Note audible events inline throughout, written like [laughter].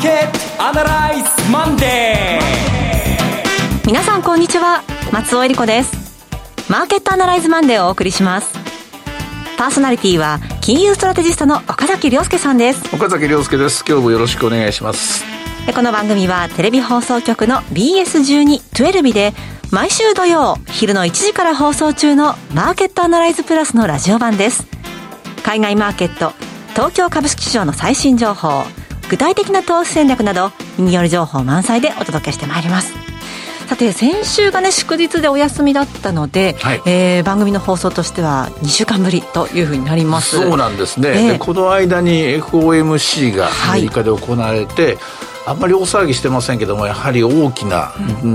ーケットアナライズマンデー。皆さんこんにちは。松尾英里子です。マーケットアナライズマンデーをお送りします。パーソナリティは金融ストラテジストの岡崎良介さんです。岡崎良介です。今日もよろしくお願いします。この番組はテレビ放送局の BS12-12 で毎週土曜昼の1時から放送中のマーケットアナライズプラスのラジオ版です。海外マーケット東京株式市場の最新情報具体的な投資戦略など耳寄り情報満載でお届けしてまいります。さて先週がね祝日でお休みだったので、はい、えー、番組の放送としては2週間ぶりというふうになります。そうなんですね、えー、この間に FOMC がアメリカで行われて、はいあんまり大騒ぎしてませんけどもやはり大きな、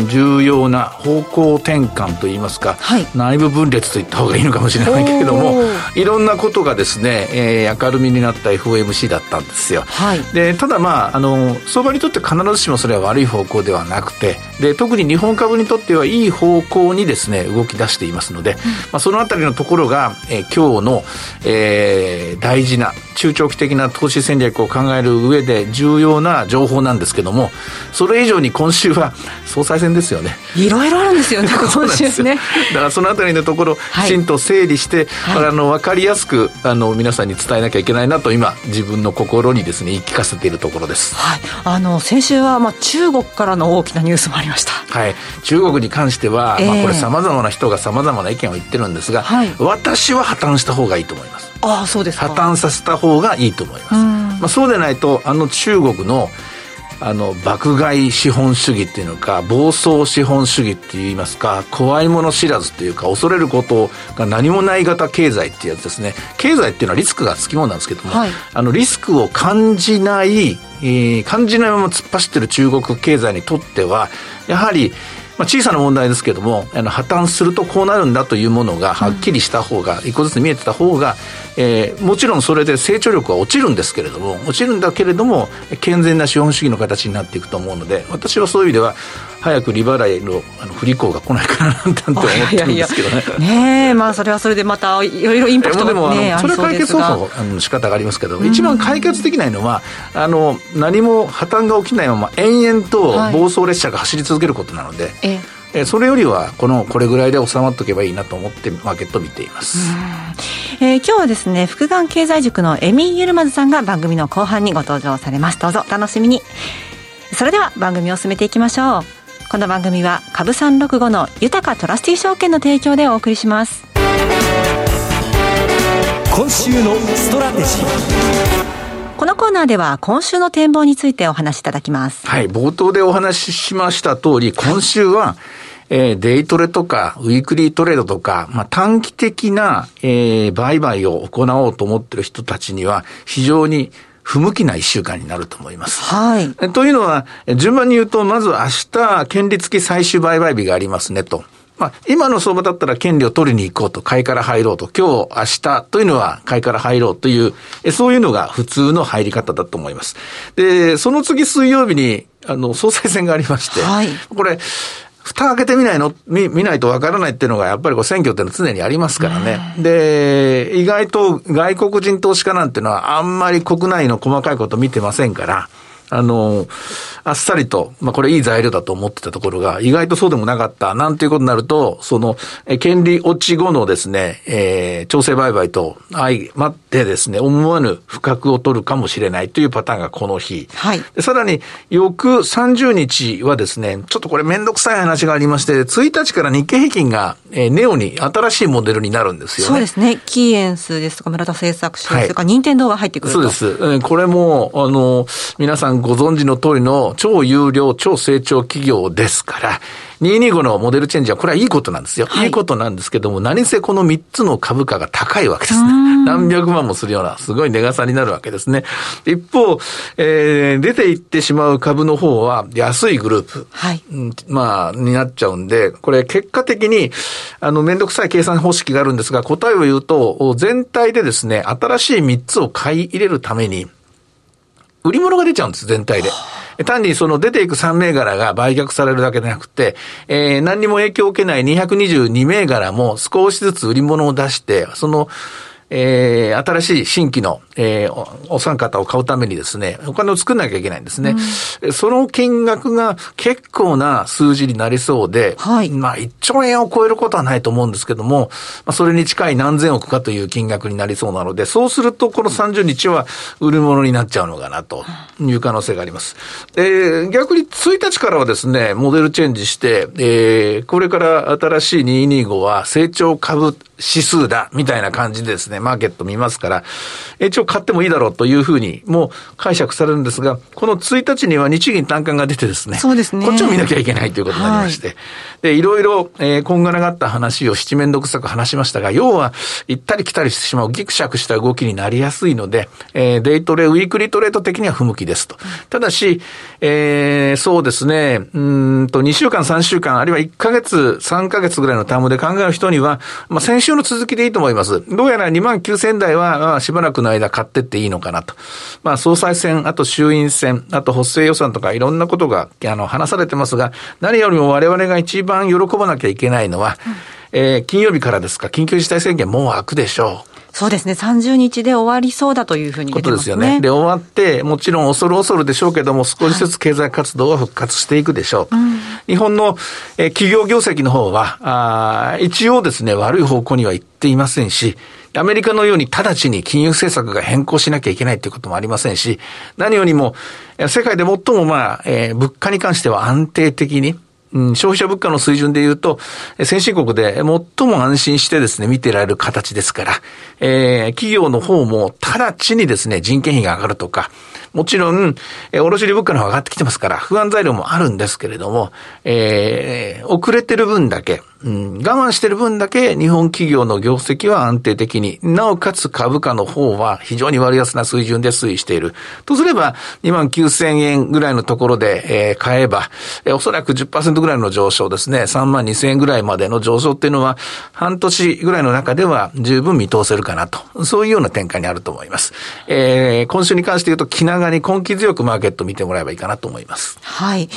重要な方向転換といいますか、はい、内部分裂と言った方がいいのかもしれないけれどもいろんなことがですね、えー、明るみになった FOMC だったんですよ、はい、でただまああの相場にとって必ずしもそれは悪い方向ではなくてで特に日本株にとってはいい方向にですね動き出していますので、うん、まあ、そのあたりのところが、えー、今日の、えー、大事な中長期的な投資戦略を考える上で重要な情報なんですけどもそれ以上に今週は総裁選ですよね。いろいろあるんですよね [laughs] 今週ね。だからそのあたりのところ、きちんと整理して、はい、あの分かりやすくあの皆さんに伝えなきゃいけないなと今自分の心にですね言い聞かせているところです、はい、あの先週は、まあ、中国からの大きなニュースもありました。はい。中国に関しては、えー、まあ、これさまざまな人がさまざまな意見を言ってるんですが、はい、私は破綻した方がいいと思います。ああそうです破綻させた方がいいと思います、まあ、そうでないとあの中国のあの爆買い資本主義っていうのか暴走資本主義って言いますか怖いもの知らずっていうか恐れることが何もない型経済っていうやつですね。経済っていうのはリスクがつきものなんですけども、はい、あのリスクを感じない、え、感じなまま突っ走ってる中国経済にとってはやはりまあ、小さな問題ですけどもあの破綻するとこうなるんだというものがはっきりした方が、うん、一個ずつ見えてた方が、えー、もちろんそれで成長力は落ちるんですけれども落ちるんだけれども健全な資本主義の形になっていくと思うので私はそういう意味では早く利払いのあの不履行が来ないかななんて思ってるんですけどね。いやいやねえまあそれはそれでまたいろいろインパクトが、ね、でもそれは解決方法あの仕方がありますけど、一番解決できないのはあの何も破綻が起きないまま延々と暴走列車が走り続けることなので。はいええ。それよりはこのこれぐらいで収まっておけばいいなと思ってマーケットを見ています、えー、今日はですね福眼経済塾のエミユルマズさんが番組の後半にご登場されます。どうぞ楽しみに。それでは番組を進めていきましょう。この番組は株三六五の豊トラスティ証券の提供でお送りします。今週のストラテジーこのコーナーでは今週の展望についてお話しいただきます。はい、冒頭でお話ししました通り、今週は、えー、デイトレとか、ウィークリートレードとか、まあ、短期的な、えー、売買を行おうと思っている人たちには、非常に不向きな一週間になると思います。はい。というのは、順番に言うと、まず明日、権利付き最終売買日がありますねと。まあ、今の相場だったら権利を取りに行こうと、買いから入ろうと、今日、明日というのは買いから入ろうという、そういうのが普通の入り方だと思います。で、その次水曜日に、あの、総裁選がありまして、はい、これ、蓋開けてみないの？見、見ないとわからないっていうのが、やっぱりこう選挙っていうのは常にありますからね。で、意外と外国人投資家なんていうのはあんまり国内の細かいこと見てませんから、あの、あっさりと、まあこれいい材料だと思ってたところが、意外とそうでもなかった、なんていうことになると、その、え権利落ち後のですね、えー、調整売買と相まってですね、思わぬ不覚を取るかもしれないというパターンがこの日。はい。さらに、翌30日はですね、ちょっとこれめんどくさい話がありまして、1日から日経平均が、えー、ネオに新しいモデルになるんですよね。そうですね。キーエンスですとか、村田製作所ですとか、任天堂が入ってくると。そうです。えー、これも、あの、皆さんご存知の通りの超有料、超成長企業ですから、225のモデルチェンジはこれはいいことなんですよ。はい、いいことなんですけども、何せこの3つの株価が高いわけですね。何百万もするような、すごい値傘になるわけですね。一方、えー、出ていってしまう株の方は安いグループ。はい。まあ、になっちゃうんで、これ結果的に、あの、めんどくさい計算方式があるんですが、答えを言うと、全体でですね、新しい3つを買い入れるために、売り物が出ちゃうんです、全体で。単にその出ていく3銘柄が売却されるだけでなくて、えー、何にも影響を受けない222銘柄も少しずつ売り物を出して、その、えー、新しい新規の、えー、お三方を買うためにですね、お金を作んなきゃいけないんですね。うん、その金額が結構な数字になりそうで、はい、まあ1兆円を超えることはないと思うんですけども、まあ、それに近い何千億かという金額になりそうなので、そうするとこの30日は売るものになっちゃうのかなという可能性があります。えー、逆に1日からはですね、モデルチェンジして、えー、これから新しい225は成長株指数だ、みたいな感じでですね、マーケット見ますから、一応買ってもいいだろうというふうに、もう解釈されるんですが、この1日には日銀単価が出てですね、そうですね。こっちを見なきゃいけないということになりまして、はい、で、いろいろ、えー、こんがらがった話を七面倒くさく話しましたが、要は、行ったり来たりしてしまうギクシャクした動きになりやすいので、えー、デイトレ、ウィークリートレート的には不向きですと。ただし、えー、そうですね、うんと、2週間、3週間、あるいは1ヶ月、3ヶ月ぐらいのタームで考える人には、まあ、先週の続きでいいと思います。どうやら2万9000台は、まあ、しばらくの間買ってっていいのかなと。まあ、総裁選、あと衆院選、あと補正予算とかいろんなことが、あの、話されてますが、何よりも我々が一番喜ばなきゃいけないのは、うん、えー、金曜日からですか、緊急事態宣言もう開くでしょう。そうですね、30日で終わりそうだというふうに、ね、ことですよね。で、終わって、もちろん恐る恐るでしょうけども、少しずつ経済活動は復活していくでしょう。はい、日本の、えー、企業業績の方は、あ一応ですね、悪い方向には行っていませんし、アメリカのように直ちに金融政策が変更しなきゃいけないということもありませんし、何よりも、世界で最もまあ、えー、物価に関しては安定的に、うん、消費者物価の水準で言うと、先進国で最も安心してですね、見てられる形ですから、えー、企業の方も直ちにですね、人件費が上がるとか、もちろん、えー、卸売物価の方が上がってきてますから、不安材料もあるんですけれども、えー、遅れてる分だけ、うん、我慢してる分だけ日本企業の業績は安定的に、なおかつ株価の方は非常に割安な水準で推移している。とすれば、2万9000円ぐらいのところで、えー、買えば、えー、おそらく10%ぐらいの上昇ですね、3万2000円ぐらいまでの上昇っていうのは、半年ぐらいの中では十分見通せるかなと。そういうような展開にあると思います。えー、今週に関して言うと、気長に根気強くマーケット見てもらえばいいかなと思います。はい。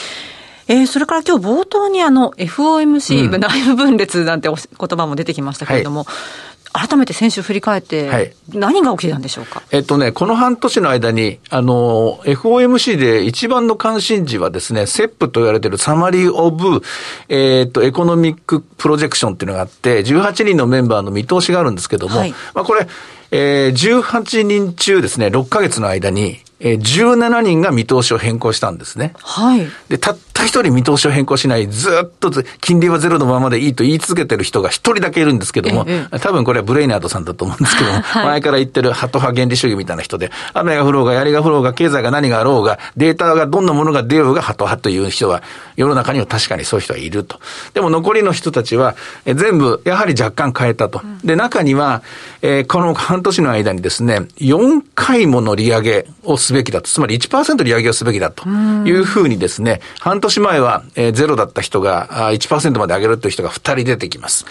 えー、それから今日冒頭にあの FOMC、うん、内部分裂なんて言葉も出てきましたけれども、はい、改めて先週振り返って、何が起きてたんでしょうか、えっとね、この半年の間に、あの、FOMC で一番の関心事はですね、SEP と言われているサマリー・オブ、えっと、エコノミック・プロジェクションっていうのがあって、18人のメンバーの見通しがあるんですけども、はい、まあこれ、えー、18人中ですね、6ヶ月の間に、えー、17人が見通しを変更したんですね。はい。で、たった一人見通しを変更しない、ずっと金利はゼロのままでいいと言い続けてる人が一人だけいるんですけども、ええ、多分これはブレイナードさんだと思うんですけども、はい、前から言ってるハト派原理主義みたいな人で、雨が降ろうが、槍が降ろうが、経済が何があろうが、データがどんなものが出ようがハト派という人は、世の中には確かにそういう人はいると。でも残りの人たちは、え全部、やはり若干変えたと。で、中には、えー、この半年の間にですね、4回もの利上げをすべきだと。つまり1%利上げをすべきだというふうにですね、半年前は、えー、ゼロだった人が1%まで上げるという人が2人出てきます。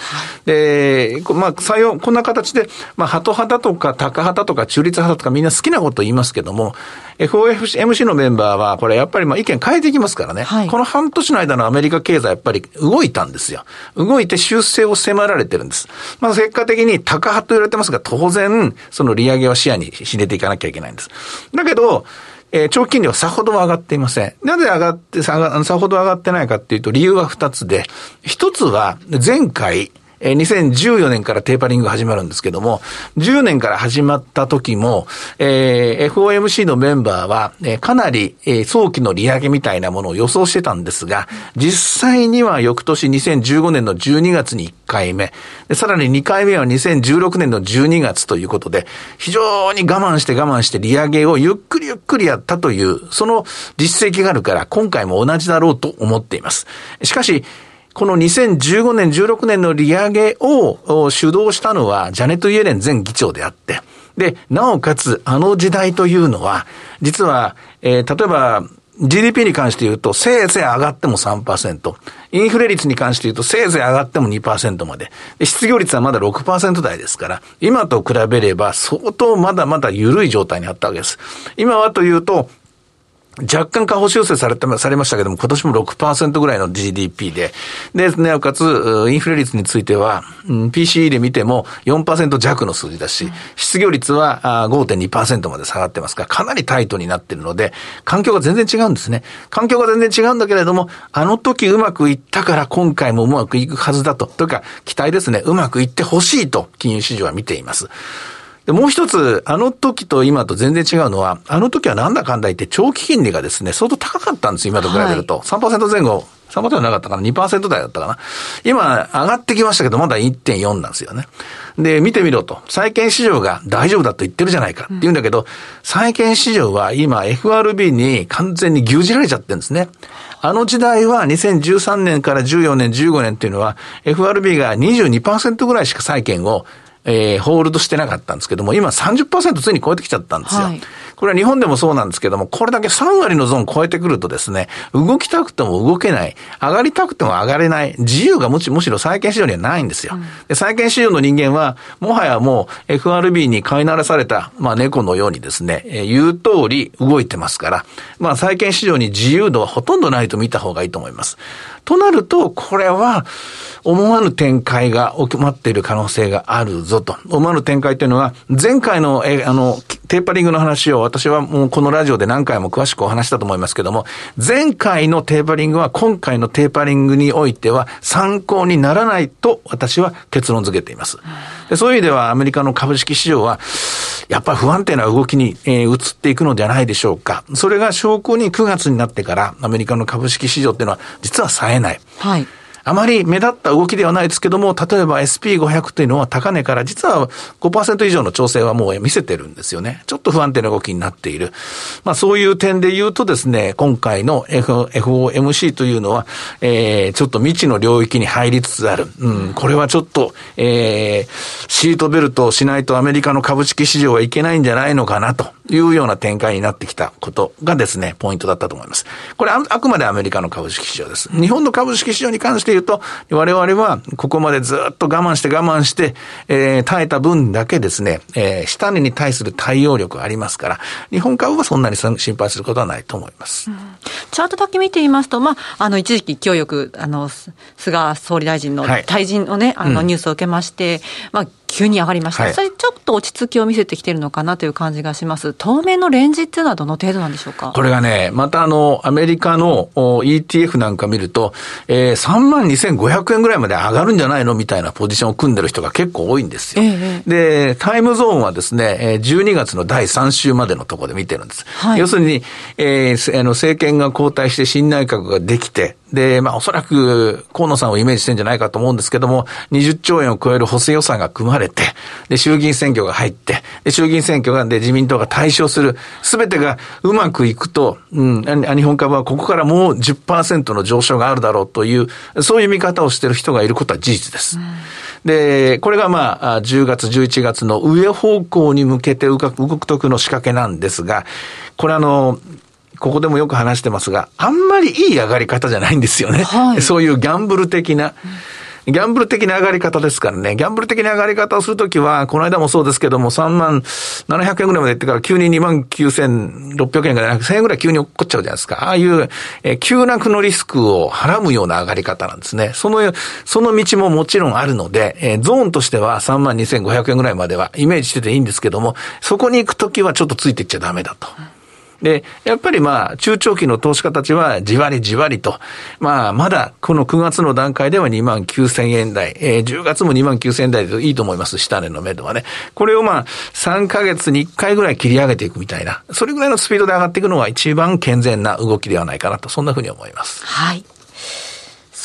で、まあ、採用、こんな形で、まあ、ハト派だとか、タカ派だとか、中立派だとか、みんな好きなこと言いますけども、FOMC のメンバーは、これやっぱりまあ意見変えていきますからね。はい、この半年の間のアメリカ経済やっぱり動いたんですよ。動いて修正を迫られてるんです。まあ結果的にタカ派と言われてますが、当然、その利上げを視野に入れていかなきゃいけないんです。だけど、えー、長期金利はさほど上がっていません。なぜ上がって、さほど上がってないかっていうと、理由は二つで、一つは、前回、え2014年からテーパリング始まるんですけども、10年から始まった時も、えー、FOMC のメンバーは、えー、かなり、えー、早期の利上げみたいなものを予想してたんですが、実際には翌年2015年の12月に1回目、さらに2回目は2016年の12月ということで、非常に我慢して我慢して利上げをゆっくりゆっくりやったという、その実績があるから、今回も同じだろうと思っています。しかし、この2015年、16年の利上げを主導したのは、ジャネット・イエレン前議長であって、で、なおかつ、あの時代というのは、実は、えー、例えば、GDP に関して言うと、せいぜい上がっても3%。インフレ率に関して言うと、せいぜい上がっても2%まで。で失業率はまだ6%台ですから、今と比べれば相当まだまだ緩い状態にあったわけです。今はというと、若干下方修正されて、されましたけども、今年も6%ぐらいの GDP で、で、なおかつ、インフレ率については、うん、PCE で見ても4%弱の数字だし、失業率は5.2%まで下がってますから、かなりタイトになってるので、環境が全然違うんですね。環境が全然違うんだけれども、あの時うまくいったから今回もうまくいくはずだと。というか、期待ですね。うまくいってほしいと、金融市場は見ています。で、もう一つ、あの時と今と全然違うのは、あの時はなんだかんだ言って長期金利がですね、相当高かったんです今と比べると。はい、3%前後、3%はなかったかな ?2% 台だったかな今、上がってきましたけど、まだ1.4なんですよね。で、見てみろと。債券市場が大丈夫だと言ってるじゃないかって言うんだけど、うん、債券市場は今 FRB に完全に牛耳られちゃってるんですね。あの時代は2013年から14年、15年っていうのは FRB が22%ぐらいしか債券をえー、ホールドしてなかったんですけども、今30%ついに超えてきちゃったんですよ。はい、これは日本でもそうなんですけども、これだけ3割のゾーン超えてくるとですね、動きたくても動けない、上がりたくても上がれない、自由がむしむしろ債券市場にはないんですよ。うん、で債券市場の人間は、もはやもう FRB に飼いならされた、まあ猫のようにですね、えー、言う通り動いてますから、まあ債券市場に自由度はほとんどないと見た方がいいと思います。となると、これは、思わぬ展開が起まっている可能性があるぞと。思わぬ展開というのは、前回の、え、あの、テーパリングの話を私はもうこのラジオで何回も詳しくお話したと思いますけども、前回のテーパリングは今回のテーパリングにおいては参考にならないと私は結論付けています。でそういう意味ではアメリカの株式市場は、やっぱり不安定な動きに、えー、移っていくのではないでしょうか。それが証拠に9月になってからアメリカの株式市場っていうのは実は冴えない。はい。あまり目立った動きではないですけども、例えば SP500 というのは高値から実は5%以上の調整はもう見せてるんですよね。ちょっと不安定な動きになっている。まあそういう点で言うとですね、今回の FOMC というのは、えー、ちょっと未知の領域に入りつつある。うん、これはちょっと、えー、シートベルトをしないとアメリカの株式市場はいけないんじゃないのかなというような展開になってきたことがですね、ポイントだったと思います。これあくまでアメリカの株式市場です。日本の株式市場に関して言うと、我々はここまでずっと我慢して我慢して、えー、耐えた分だけですね、えー、下値に対する対応力がありますから、日本株はそんなに心配することはないと思います。うん、チャートだけ見てみますと、まあ、あの、一時期勢いよく、あの、菅総理大臣の退陣のね、はい、あの、ニュースを受けまして、まあ、急に上がりました、はい、それちょっと落ち着きを見せてきてるのかなという感じがします。当面のレンジっていうのはどの程度なんでしょうか？これがね、またあの、アメリカの ETF なんか見ると、えー、3万2500円ぐらいまで上がるんじゃないのみたいなポジションを組んでる人が結構多いんですよ。ええ、で、タイムゾーンはですね、12月の第3週までのところで見てるんです。はい、要するに、えー、あの政権が交代して新内閣ができて、で、まあおそらく河野さんをイメージしてんじゃないかと思うんですけども、20兆円を超える補正予算が組まれて、で、衆議院選挙が入って、で、衆議院選挙が、で、自民党が対象する、すべてがうまくいくと、うん、日本株はここからもう10%の上昇があるだろうという、そういう見方をしている人がいることは事実です。うんで、これがまあ、10月、11月の上方向に向けて動く時の仕掛けなんですが、これあの、ここでもよく話してますが、あんまりいい上がり方じゃないんですよね。はい、そういうギャンブル的な。ギャンブル的な上がり方ですからね。ギャンブル的な上がり方をするときは、この間もそうですけども、3万700円ぐらいまで行ってから急に2万9600円から1000円ぐらい急に起こっちゃうじゃないですか。ああいう、えー、急落のリスクをはらむような上がり方なんですね。その、その道ももちろんあるので、えー、ゾーンとしては3万2500円ぐらいまではイメージしてていいんですけども、そこに行くときはちょっとついていっちゃダメだと。で、やっぱりまあ、中長期の投資家たちはじわりじわりと、まあ、まだこの9月の段階では2万9000円台、えー、10月も2万9000円台でいいと思います、下値の目処はね。これをまあ、3ヶ月に1回ぐらい切り上げていくみたいな、それぐらいのスピードで上がっていくのが一番健全な動きではないかなと、そんなふうに思います。はい。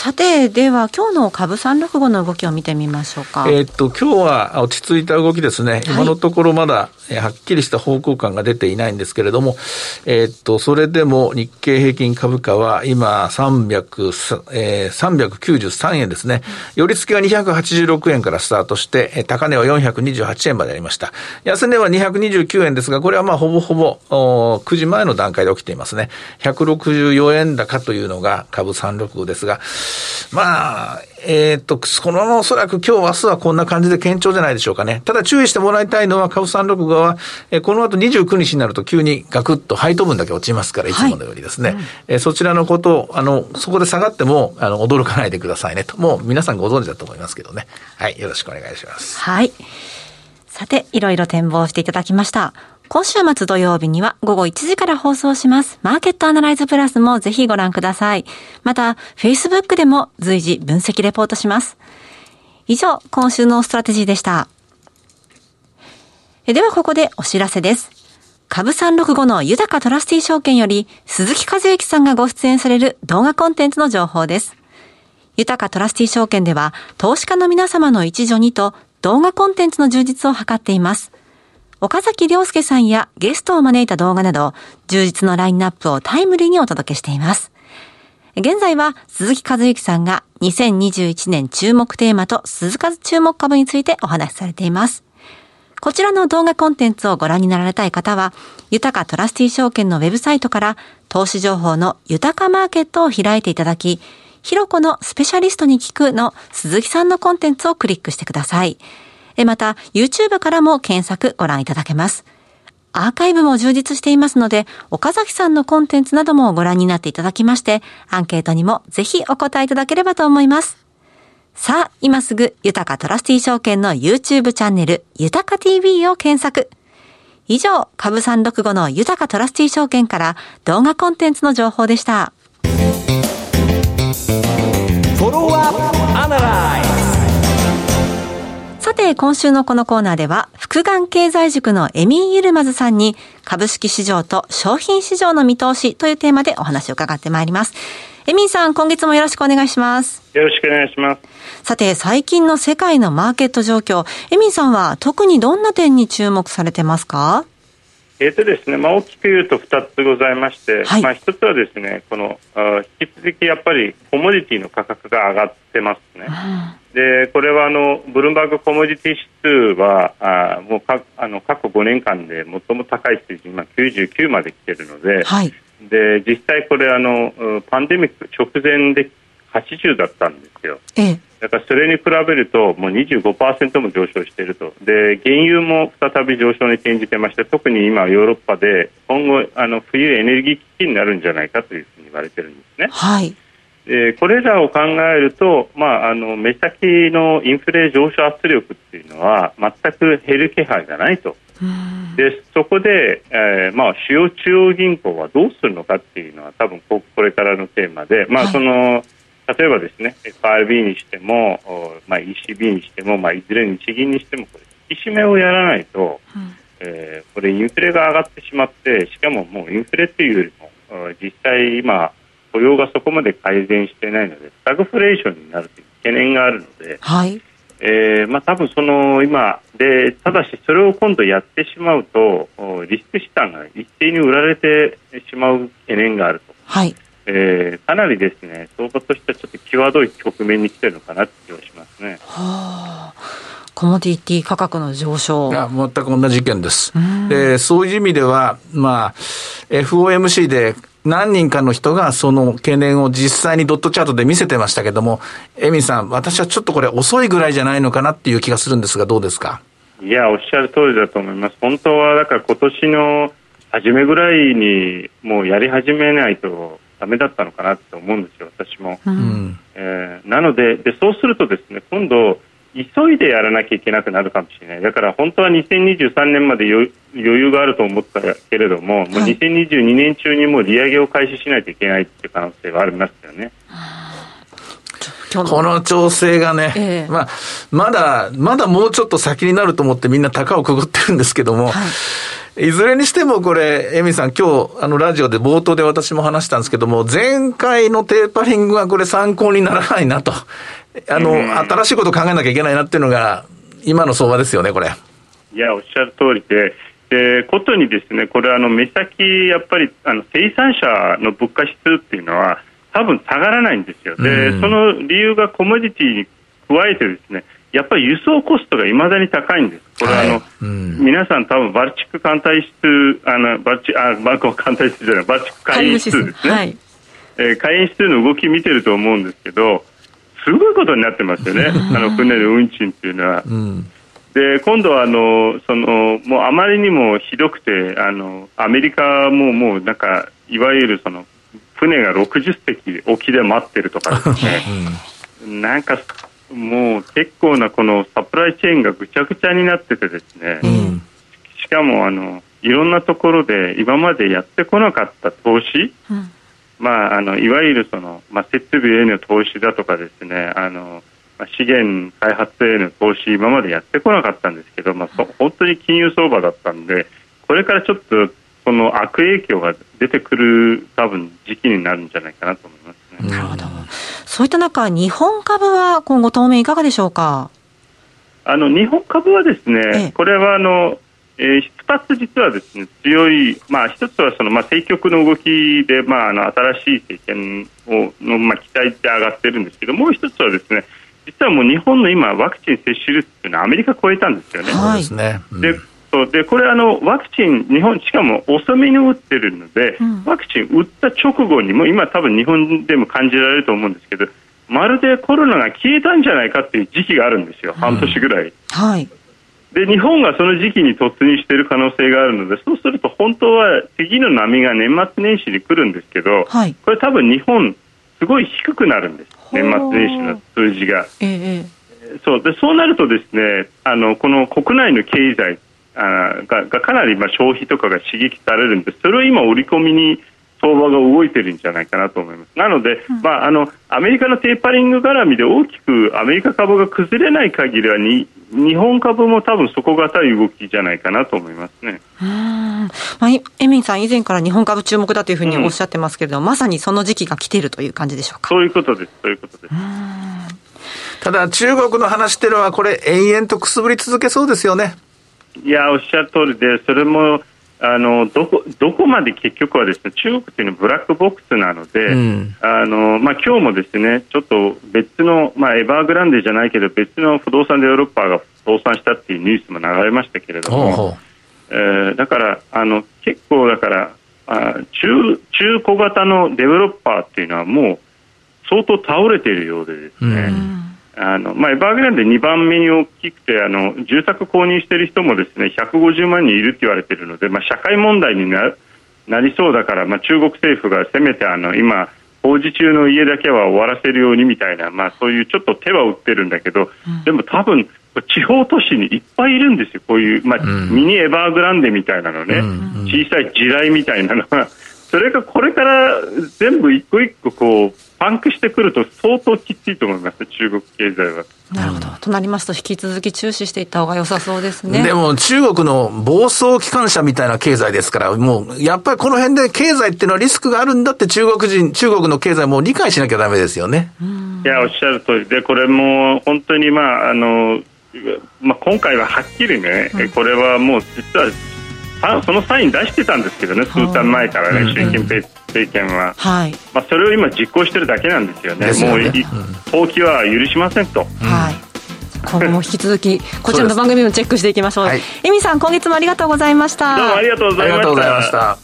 さて、では今日の株三六五の動きを見てみましょうか。えっと、今日は落ち着いた動きですね。はい、今のところまだ、はっきりした方向感が出ていないんですけれども、えっと、それでも日経平均株価は今300、えー、393円ですね。寄り付きは286円からスタートして、高値は428円までありました。安値は229円ですが、これはまあほぼほぼ9時前の段階で起きていますね。164円高というのが株365ですが、まあ、えー、っと、このままおそらく今日、明日はこんな感じで堅調じゃないでしょうかね。ただ注意してもらいたいのは、株365は、えー、この後29日になると急にガクッと配当分だけ落ちますから、いつものようにですね。はい、えー、そちらのことを、あの、そこで下がっても、あの、驚かないでくださいねと。もう皆さんご存知だと思いますけどね。はい、よろしくお願いします。はい。さて、いろいろ展望していただきました。今週末土曜日には午後1時から放送します。マーケットアナライズプラスもぜひご覧ください。また、Facebook でも随時分析レポートします。以上、今週のストラテジーでした。ではここでお知らせです。株365の豊トラスティ証券より鈴木和之さんがご出演される動画コンテンツの情報です。豊トラスティ証券では投資家の皆様の一助にと動画コンテンツの充実を図っています。岡崎良介さんやゲストを招いた動画など、充実のラインナップをタイムリーにお届けしています。現在は鈴木和之さんが2021年注目テーマと鈴数注目株についてお話しされています。こちらの動画コンテンツをご覧になられたい方は、豊かトラスティ証券のウェブサイトから投資情報の豊かマーケットを開いていただき、ひろこのスペシャリストに聞くの鈴木さんのコンテンツをクリックしてください。また、YouTube からも検索ご覧いただけます。アーカイブも充実していますので、岡崎さんのコンテンツなどもご覧になっていただきまして、アンケートにもぜひお答えいただければと思います。さあ、今すぐ、豊かトラスティ証券の YouTube チャンネル、豊か TV を検索。以上、株365の豊かトラスティ証券から動画コンテンツの情報でした。フォロワーアナライさて、今週のこのコーナーでは、福眼経済塾のエミン・ユルマズさんに、株式市場と商品市場の見通しというテーマでお話を伺ってまいります。エミンさん、今月もよろしくお願いします。よろしくお願いします。さて、最近の世界のマーケット状況、エミンさんは特にどんな点に注目されてますか？えーとですねまあ、大きく言うと2つございまして、はい、まあ、1つはですねこのあ引き続きやっぱりコモディティの価格が上がってますね。でこれはあのブルームバーグコモディティ指数はあもうかあの過去5年間で最も高い水準、まあ、99まで来ているのではい、で実際これあのパンデミック直前で80だったんですよ。ええだからそれに比べるともう25%も上昇しているとで原油も再び上昇に転じてまして特に今ヨーロッパで今後あの冬エネルギー危機になるんじゃないかというふうに言われてるんですね。はいでこれらを考えると、まあ、あの目先のインフレ上昇圧力っていうのは全く減る気配がないと。でそこで、えーまあ、主要中央銀行はどうするのかっていうのは多分これからのテーマで、まあ、その、はい例えばですね FRB にしても、まあ、ECB にしても、まあ、いずれ日銀にしてもこれ引き締めをやらないと、うん、えー、これインフレが上がってしまってしかももうインフレっていうよりも実際今雇用がそこまで改善していないのでスタグフレーションになるという懸念があるので、はい。えーまあ、多分その今でただしそれを今度やってしまうとリスク資産が一斉に売られてしまう懸念があると。はいえー、かなりですね相場としてはちょっと際どい局面に来てるのかなって気はしますね。はあコモディティ価格の上昇。いや、全く同じ意見です。で、そういう意味では、まあ、FOMC で何人かの人がその懸念を実際にドットチャートで見せてましたけども、エミさん、私はちょっとこれ遅いぐらいじゃないのかなっていう気がするんですが、どうですか？いや、おっしゃる通りだと思います。本当は、だから今年の初めぐらいにもうやり始めないとダメだったのかなって思うんですよ、私も。うん、えー、なのでで、そうするとですね今度、急いでやらなきゃいけなくなるかもしれない、だから本当は2023年まで余裕があると思ったけれども、はい、もう2022年中にもう利上げを開始しないといけないっていう可能性はありますよね。この調整がね、えー、まあ、まだ、まだもうちょっと先になると思ってみんな高をくぐってるんですけども、はいいずれにしてもこれ、エミさん、今日、あの、ラジオで冒頭で私も話したんですけども、前回のテーパリングはこれ参考にならないなと。あの、新しいこと考えなきゃいけないなっていうのが、今の相場ですよね、これ。いや、おっしゃる通りで、で、ことにですね、これ、あの、目先、やっぱり、あの、生産者の物価指数っていうのは、多分下がらないんですよ。で、その理由がコモディティに加えてですね、やっぱり輸送コストがいまだに高いんです。これ、はい、あの、うん、皆さん多分バルチック艦隊室、あの、バルチ、あ、バルコ艦隊室じゃない、バルチック海員室ですね。はい。えー、海員室の動き見てると思うんですけど、すごいことになってますよね、あの船の運賃っていうのは。うんで今度はあのそのもうあまりにもひどくてあのアメリカももうなんかいわゆるその船が60隻沖で待ってるとかですね、[laughs] うん、なんかもう結構なこのサプライチェーンがぐちゃぐちゃになっててですね、うん、しかもあのいろんなところで今までやってこなかった投資、うん、まあ、あのいわゆるその、まあ、設備への投資だとかですね。あの資源開発への投資今までやってこなかったんですけど、まあ、本当に金融相場だったんでこれからちょっとこの悪影響が出てくる多分時期になるんじゃないかなと思います。ね。なるほど。そういった中、日本株は今後当面いかがでしょうか？あの日本株はですね、ええ、これはあの、えー、2つ実はですね強い、まあ、1つはその、まあ、政局の動きで、まあ、あの新しい政権をの、まあ、期待って上がってるんですけどもう1つはですね実はもう日本の今、ワクチン接種率っていうのはアメリカ超えたんですよね。はい、でそう。でこれあの、ワクチン、日本、しかも遅めに打ってるので、うん、ワクチン打った直後にも、今、多分日本でも感じられると思うんですけど、まるでコロナが消えたんじゃないかっていう時期があるんですよ、半年ぐらい。はい、で日本がその時期に突入している可能性があるのでそうすると本当は次の波が年末年始に来るんですけど、はい、これ多分日本すごい低くなるんです。年末年始の数字が。ええ、そう。でそうなるとですねあのこの国内の経済あががかなりまあ消費とかが刺激されるんですそれを今、織り込みに相場が動いてるんじゃないかなと思います。なので、うん、まあ、あのアメリカのテーパリング絡みで大きくアメリカ株が崩れない限りはに日本株も多分底堅い動きじゃないかなと思いますね。まあ、エミンさん、以前から日本株注目だというふうにおっしゃってますけれども、うん、まさにその時期が来ているという感じでしょうか。そういうことです、そういうことです。ただ、中国の話っていうのは、これ、延々とくすぶり続けそうですよね。いや、おっしゃる通りで、それもあのどこどこまで結局はですね中国っていうのはブラックボックスなので、うん、あのまあ今日もですねちょっと別のまあエバーグランデじゃないけど別の不動産デベロッパーが倒産したっていうニュースも流れましたけれども、えー、だからあの結構だからあ中中小型のデベロッパーっていうのはもう相当倒れているようでですね。うんあのまあ、エバーグランデ2番目に大きくてあの住宅購入している人もですね150万人いるって言われているので、まあ、社会問題にななりそうだから、まあ、中国政府がせめてあの今、工事中の家だけは終わらせるようにみたいな、まあ、そういうちょっと手は打ってるんだけど、うん、でも多分地方都市にいっぱいいるんですよ、こういう、まあ、うん、ミニエバーグランデみたいなのね、うん、小さい地雷みたいなのは、それがこれから全部一個一個こうパンクしてくると相当きついと思います中国経済は。なるほど。となりますと、引き続き注視していった方が良さそうですね。でも、中国の暴走機関車みたいな経済ですから、もう、やっぱりこの辺で経済っていうのはリスクがあるんだって中国人、中国の経済も理解しなきゃだめですよね。いや、おっしゃる通りで、これも本当に、まあ、あの、まあ、今回ははっきりね、うん、これはもう実はそのサイン出してたんですけどね、数年前からね、習近平政権は、はい、まあ、それを今、実行してるだけなんですよね、よねもう、投機は許しませんと。はい今後も引き続き [laughs] こちらの番組もチェックしていきましょう。はい、エミさん今月もありがとうございました。どうもありがとうございました。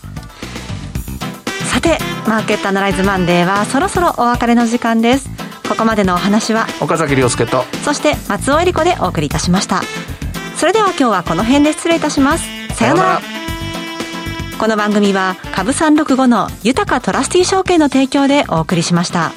さてマーケットアナライズマンデーはそろそろお別れの時間です。ここまでのお話は岡崎亮介とそして松尾恵理子でお送りいたしました。それでは今日はこの辺で失礼いたします。さよならこの番組は株365の豊かトラスティ証券の提供でお送りしました。